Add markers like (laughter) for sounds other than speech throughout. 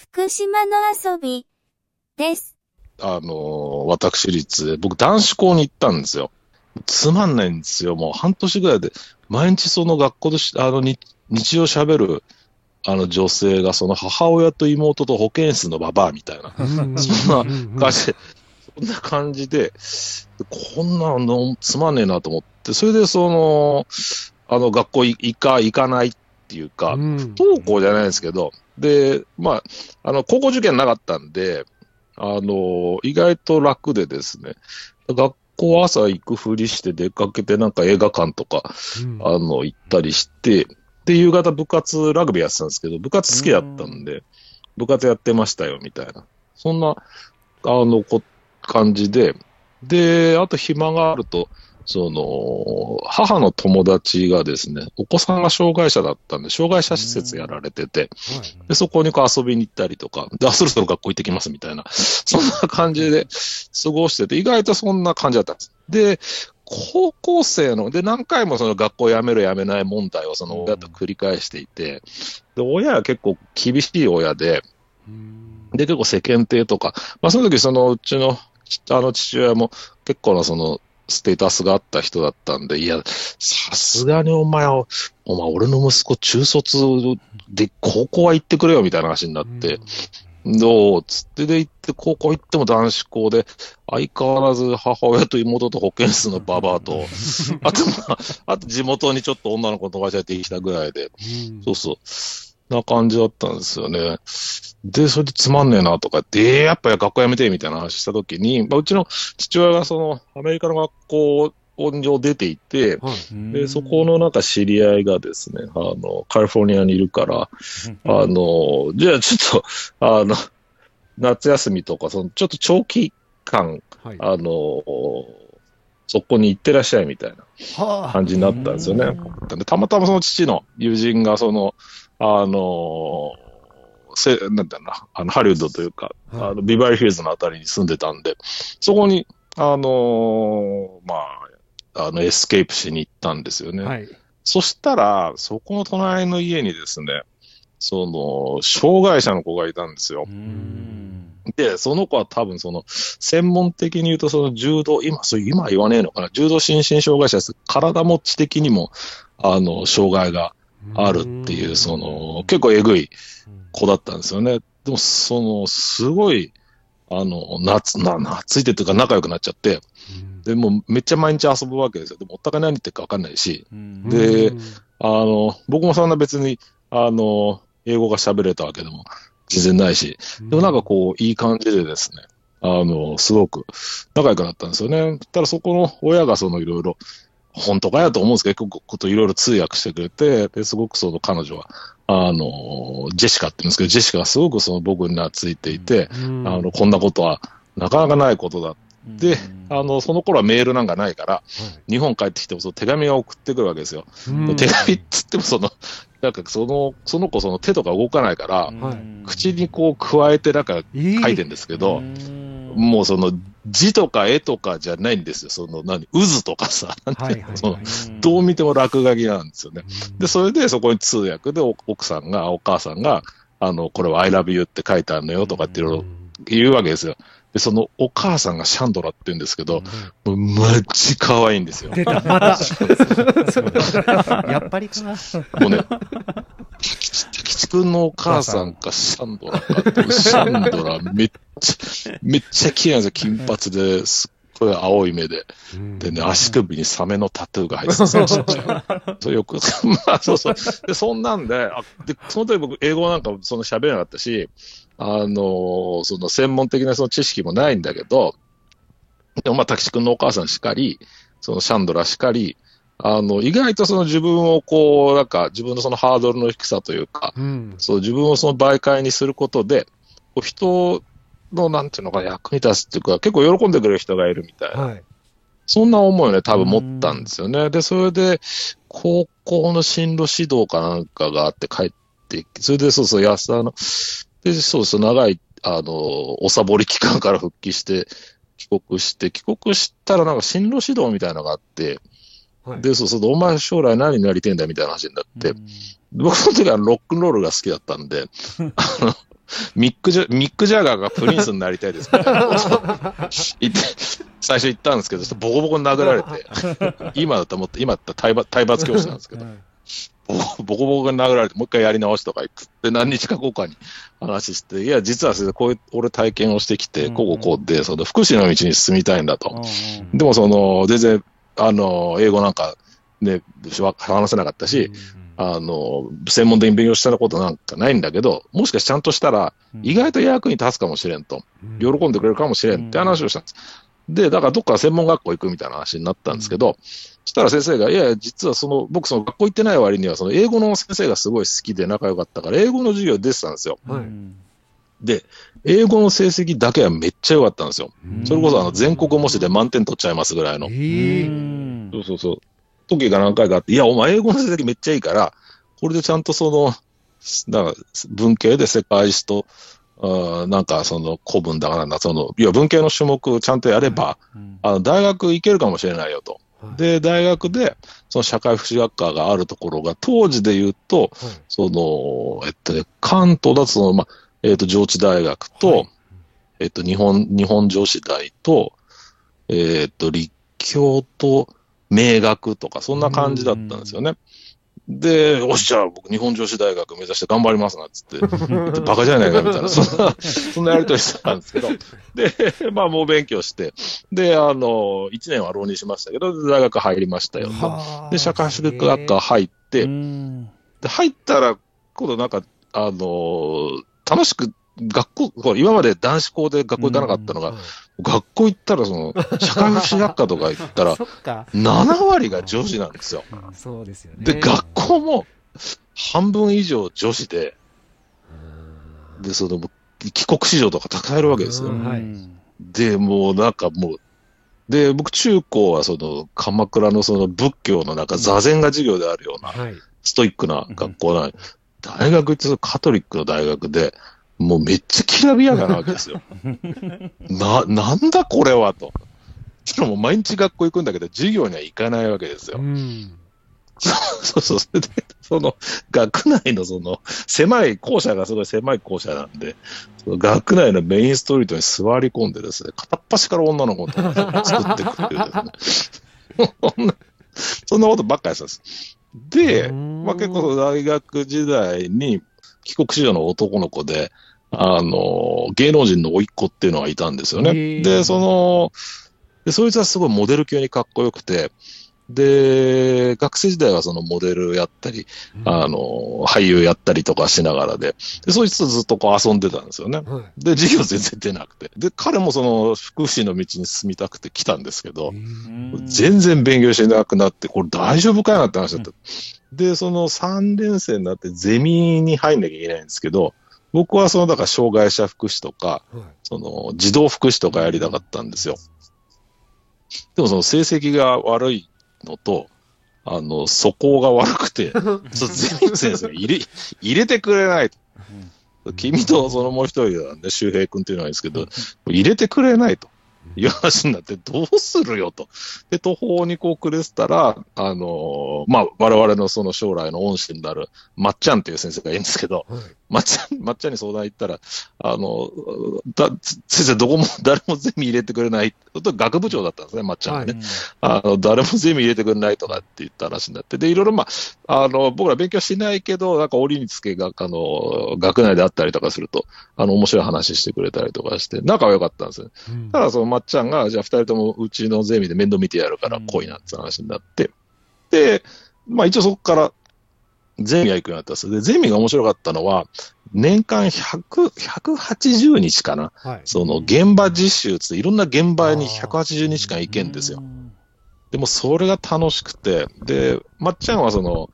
福島の遊びです。あの、私立で、僕男子校に行ったんですよ。つまんないんですよ。もう半年ぐらいで、毎日その学校でし、あの、に日常喋る、あの女性が、その母親と妹と保健室のババアみたいな、そんな感じで、そんな感じで、こんなのつまんねえなと思って、それでその、あの学校行か、行かないっていうか、うん不登校じゃないですけど、で、まあ、あの、高校受験なかったんで、あの、意外と楽でですね、学校朝行くふりして出かけてなんか映画館とか、うんあの、行ったりして、で、夕方部活、ラグビーやってたんですけど、部活好きだったんで、部活やってましたよ、みたいな。そんな、あの、こ、感じで、で、あと暇があると、その、母の友達がですね、お子さんが障害者だったんで、障害者施設やられてて、で、そこにこう遊びに行ったりとか、で、あ、そろそろ学校行ってきますみたいな、(laughs) そんな感じで過ごしてて、意外とそんな感じだったんです。で、高校生の、で、何回もその学校辞める辞めない問題をその親と繰り返していて、で、親は結構厳しい親で、うん。で、結構世間体とか、まあその時そのうちの、ちあの父親も結構なその、ステータスがあった人だったんで、いや、さすがにお前は、お前俺の息子中卒で高校は行ってくれよみたいな話になって、どうつってで行って、高校行っても男子校で、相変わらず母親と妹と保健室のババアと、(laughs) あと、まあ、あと地元にちょっと女の子と会社やってきたぐらいで、うんそうそう。な感じだったんですよね。で、それでつまんねえなとかって、えーやっぱり学校辞めてみたいな話したときに、まあ、うちの父親がそのアメリカの学校を出ていて、はい。で、そこのなんか知り合いがですね、あの、カリフォルニアにいるから、あの、じゃあちょっと、あの、夏休みとか、その、ちょっと長期間、はい。あの、そこに行ってらっしゃいみたいなはあ。感じになったんですよね。でたまたまその父の友人が、その、あの、せなんだろうな、あの、ハリウッドというか、はいあの、ビバリーヒルズのあたりに住んでたんで、そこに、あのまあ、あの、エスケープしに行ったんですよね。はい。そしたら、そこの隣の家にですね、その、障害者の子がいたんですよ。で、その子は多分その、専門的に言うとその重度、今、そう今は言わねえのかな、重度心身障害者です。体持ち的にも、あの、障害があるっていう、その、結構えぐい子だったんですよね。でも、その、すごい、あの、夏、な、懐いてというか仲良くなっちゃって、うん。で、もうめっちゃ毎日遊ぶわけですよ。でも、お互い何言ってるか分かんないし、うん。でうんあの、僕もそんな別に、あの、英語が喋れたわけでも全然ないし、でもなんかこう、いい感じでですね、あの、すごく仲良くなったんですよね。ただそこの親がそのいろいろ、本当かやと思うんですけど、結構こといろいろ通訳してくれて、で、すごくその彼女は、あの、ジェシカって言うんですけど、ジェシカがすごくその僕に懐いていて、うん。あの、こんなことはなかなかないことだ。で、あの、その頃はメールなんかないから、日本帰ってきてもその手紙が送ってくるわけですよ。うん。手紙っつってもその、なんかその、その子その手とか動かないから、はい。口にこう加えてなんか書いてんですけど、もうその字とか絵とかじゃないんですよ。その何、渦とかさ、どう見ても落書きなんですよね。うんで、それでそこに通訳でお奥さんが、お母さんが、あの、これは I love you って書いてあるのよとかっていろいろ言うわけですよ。で、そのお母さんがシャンドラって言うんですけど、もうマジ可愛いんですよ。出た、また。(laughs) やっぱりかな。もうね、吉吉くんのお母さんかシャンドラかシャンドラめっちゃ、めっちゃ綺麗なんですよ。金髪ですっごい青い目で。でね、足首にサメのタトゥーが入ってた。(laughs) そうよく、(laughs) まあそうそう。で、そんなんで、あで、その時僕、英語なんかその喋れなかったし、あのーその専門的なその知識もないんだけど、でもまあ、滝地君のお母さんしかり、そのシャンドラしかり、あの、意外とその自分をこう、なんか自分のそのハードルの低さというか、うん。そう自分をその媒介にすることで、こう人のなんていうのかな役に立つっていうか、結構喜んでくれる人がいるみたいな。はい。そんな思いをね、多分持ったんですよね。で、それで、高校の進路指導かなんかがあって帰ってきて、それでそうそう、安田の、で、そうそう、長い、あの、おサボり期間から復帰して、帰国して、帰国したらなんか進路指導みたいなのがあって、はい。で、そうそう、お前将来何になりてんだみたいな話になって、僕その時はロックンロールが好きだったんで、(laughs) あの、ミックジャ、ミック・ジャガーがプリンスになりたいですみたいな。最初言ったんですけど、ボコボコに殴られて、(laughs) 今だったらもっと、今だったら体罰体罰教師なんですけど、ボコボコに殴られて、もう一回やり直しとか言って、で何日か後かに話して、いや、実はこういう、俺体験をしてきて、うん。こうこうこうで、その福祉の道に進みたいんだと。うん。でもその、全然、あの、英語なんかね、話せなかったし、あの、専門的に勉強したことなんかないんだけど、もしかしてちゃんとしたら、意外と役に立つかもしれんと。喜んでくれるかもしれんって話をしたんです。で、だからどっか専門学校行くみたいな話になったんですけど、そしたら先生が、いやいや、実はその、僕その学校行ってない割には、その英語の先生がすごい好きで仲良かったから、英語の授業出てたんですよ。はいで、英語の成績だけはめっちゃ良かったんですよ。それこそあの全国模試で満点取っちゃいますぐらいの。ええそうそうそう。時が何回かあって、いや、お前英語の成績めっちゃいいから、これでちゃんとその、なんか文系で世界史と、あーなんかその古文だからな、その、いや、文系の種目ちゃんとやれば、あの大学行けるかもしれないよと。はいで、大学で、その社会福祉学科があるところが、当時で言うと、はいその、えっとね、関東だとその、まあ、えっと、上智大学と、はい。えっと、日本、日本女子大と、えっと、立教と明学とか、そんな感じだったんですよね。で、よし、じゃあ僕、日本女子大学目指して頑張りますな、つって、(laughs) バカじゃないか、みたいな、そんな、そんなやりとりしてたんですけど、で、まあ、もう勉強して、で、あの、1年は浪人しましたけど、大学入りましたよで、社会福祉学科入って、うん。で、入ったら、今度なんか、あのー楽しく、学校、今まで男子校で学校行かなかったのが、はい学校行ったら、その、(laughs) 社会福祉学科とか行ったら、そっか。7割が女子なんですよ。うんそうですよね。で、学校も、半分以上女子で、で、その、帰国子女とかたくさんいるわけですよ。で、もうなんかもう、で、僕中高はその、鎌倉のその仏教のなんか座禅が授業であるような、はい。ストイックな学校なのに、大学行ってカトリックの大学で、もうめっちゃきらびやかなわけですよ。(laughs) な、なんだこれはと。それもう毎日学校行くんだけど、授業には行かないわけですよう。ん。(laughs) そうそう。それで、その、学内のその、狭い、校舎がすごい狭い校舎なんで、その学内のメインストリートに座り込んでですね、片っ端から女の子と作ってくっていうですね。そんな、ことばっかりやってたんです。で、うんまあ結構大学時代に帰国子女の男の子で、あの、芸能人の甥っ子っていうのがいたんですよへね。ーで、その、で、そいつはすごいモデル級にかっこよくて、で、学生時代はそのモデルやったり、あの、俳優やったりとかしながらで、で、そいつとずっとこう遊んでたんですよね。はい。で、授業全然出なくて。で、彼もその福祉の道に進みたくて来たんですけど、全然勉強しなくなって、これ大丈夫かよなって話だった。で、その3年生になってゼミに入んなきゃいけないんですけど、僕はその、だから障害者福祉とか、はいその、児童福祉とかやりたかったんですよ。でもその成績が悪いのと、あの、素行が悪くて、(laughs) ゼミの先生が入れ、入れてくれないと。君とそのもう一人はね、周平君っていうのがいいんですけど、入れてくれないと。いう話になって、どうするよと。で、途方にこうくれてたら、あのまあ、我々のその将来の恩師になる、まっちゃんっていう先生がいるんですけど、はいまっちゃん、(laughs) まっちゃんに相談行ったら、あの、だ、先生どこも (laughs) 誰もゼミ入れてくれない。学部長だったんですね、まっちゃんがね。あの、誰もゼミ入れてくれないとかって言った話になって、で、いろいろまあ、あの、僕ら勉強しないけど、なんか折につけが、あの、学内であったりとかすると、あの、面白い話してくれたりとかして、仲は良かったんですよ。うんただ、そのまっちゃんが、じゃあ二人ともうちのゼミで面倒見てやるから来いなって話になって、で、まあ一応そこからゼミは行くようになったんです。で、ゼミが面白かったのは、年間100、180日かな。はい。その現場実習つっていろんな現場に180日間行けんですよ。でもそれが楽しくて、で、まっちゃんはその、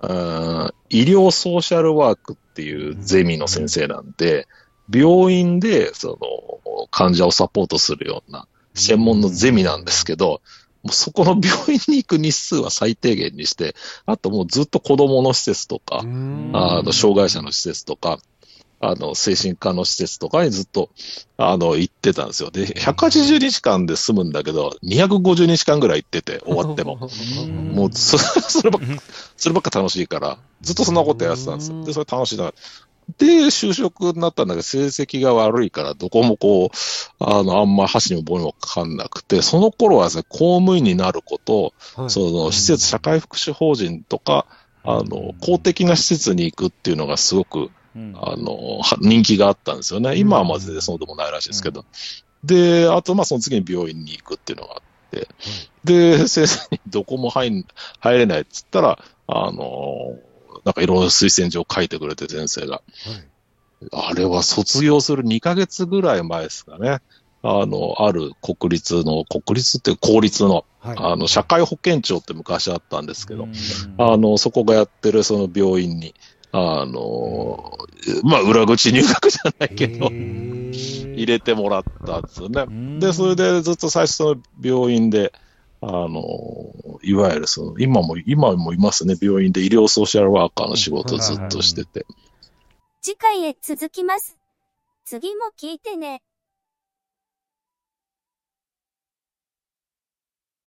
うん医療ソーシャルワークっていうゼミの先生なんで、病院でその患者をサポートするような専門のゼミなんですけど、もうそこの病院に行く日数は最低限にして、あともうずっと子供の施設とか、うんあの、障害者の施設とか、あの、精神科の施設とかにずっと、あの、行ってたんですよ。で、180日間で済むんだけど、250日間ぐらい行ってて、終わっても。(laughs) もう、そそればっか、そればっか楽しいから、ずっとそんなことやってたんですよ。で、それ楽しいな。で、就職になったんだけど、成績が悪いから、どこもこう、あの、あんま箸にも棒にもかかんなくて、その頃はですね、公務員になること、はい。その、施設、社会福祉法人とか、あの、公的な施設に行くっていうのがすごく、うん。あの、は人気があったんですよね。今はまずでそうでもないらしいですけど。で、あと、まあ、その次に病院に行くっていうのがあって、で、先生にどこも入ん入れないっつったら、あの、なんかいろいろ推薦状書いてくれて、先生が。あれは卒業する2ヶ月ぐらい前ですかね。あの、ある国立の、国立っていう公立の、はい。あの、社会保険庁って昔あったんですけど、うんあの、そこがやってるその病院に、あの、まあ、裏口入学じゃないけど、入れてもらったんですよね。うんで、それでずっと最初その病院で、あの、いわゆるその、今も、今もいますね、病院で医療ソーシャルワーカーの仕事ずっとしてて。次回へ続きます。次も聞いてね。